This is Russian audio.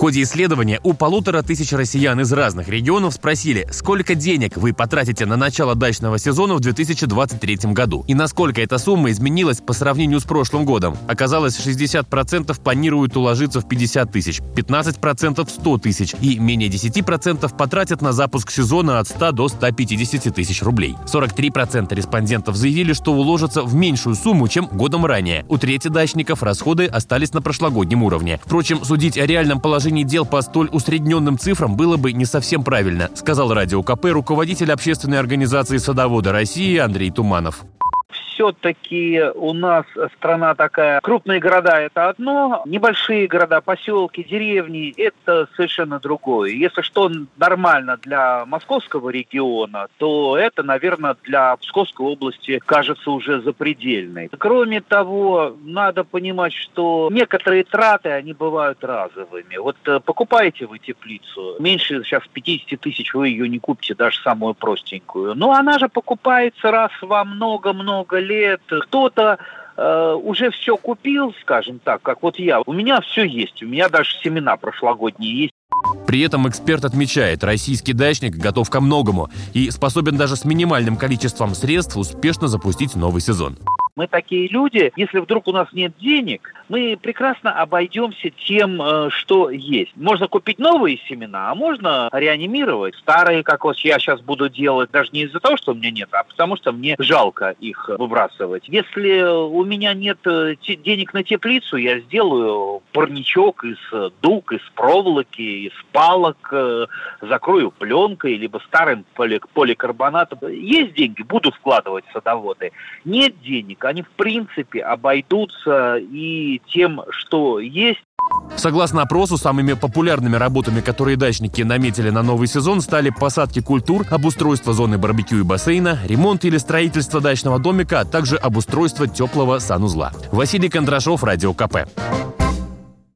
ходе исследования у полутора тысяч россиян из разных регионов спросили, сколько денег вы потратите на начало дачного сезона в 2023 году и насколько эта сумма изменилась по сравнению с прошлым годом. Оказалось, 60% планируют уложиться в 50 тысяч, 15% в 100 тысяч и менее 10% потратят на запуск сезона от 100 до 150 тысяч рублей. 43% респондентов заявили, что уложатся в меньшую сумму, чем годом ранее. У трети дачников расходы остались на прошлогоднем уровне. Впрочем, судить о реальном положении положении дел по столь усредненным цифрам было бы не совсем правильно, сказал Радио КП руководитель общественной организации «Садоводы России» Андрей Туманов все-таки у нас страна такая, крупные города это одно, небольшие города, поселки, деревни это совершенно другое. Если что нормально для московского региона, то это, наверное, для Псковской области кажется уже запредельной. Кроме того, надо понимать, что некоторые траты, они бывают разовыми. Вот э, покупаете вы теплицу, меньше сейчас 50 тысяч вы ее не купите, даже самую простенькую. Но она же покупается раз во много-много лет лет, кто-то э, уже все купил, скажем так, как вот я. У меня все есть, у меня даже семена прошлогодние есть. При этом эксперт отмечает, российский дачник готов ко многому и способен даже с минимальным количеством средств успешно запустить новый сезон. Мы такие люди, если вдруг у нас нет денег, мы прекрасно обойдемся тем, э, что есть. Можно купить новые семена, а можно реанимировать старые, как вот я сейчас буду делать, даже не из-за того, что у меня нет, а потому что мне жалко их выбрасывать. Если у меня нет э, денег на теплицу, я сделаю парничок из дуг, из проволоки, из палок, э, закрою пленкой, либо старым поликарбонатом. Есть деньги, буду вкладывать садоводы. Нет денег, они в принципе обойдутся и тем, что есть. Согласно опросу, самыми популярными работами, которые дачники наметили на новый сезон, стали посадки культур, обустройство зоны барбекю и бассейна, ремонт или строительство дачного домика, а также обустройство теплого санузла. Василий Кондрашов, Радио КП.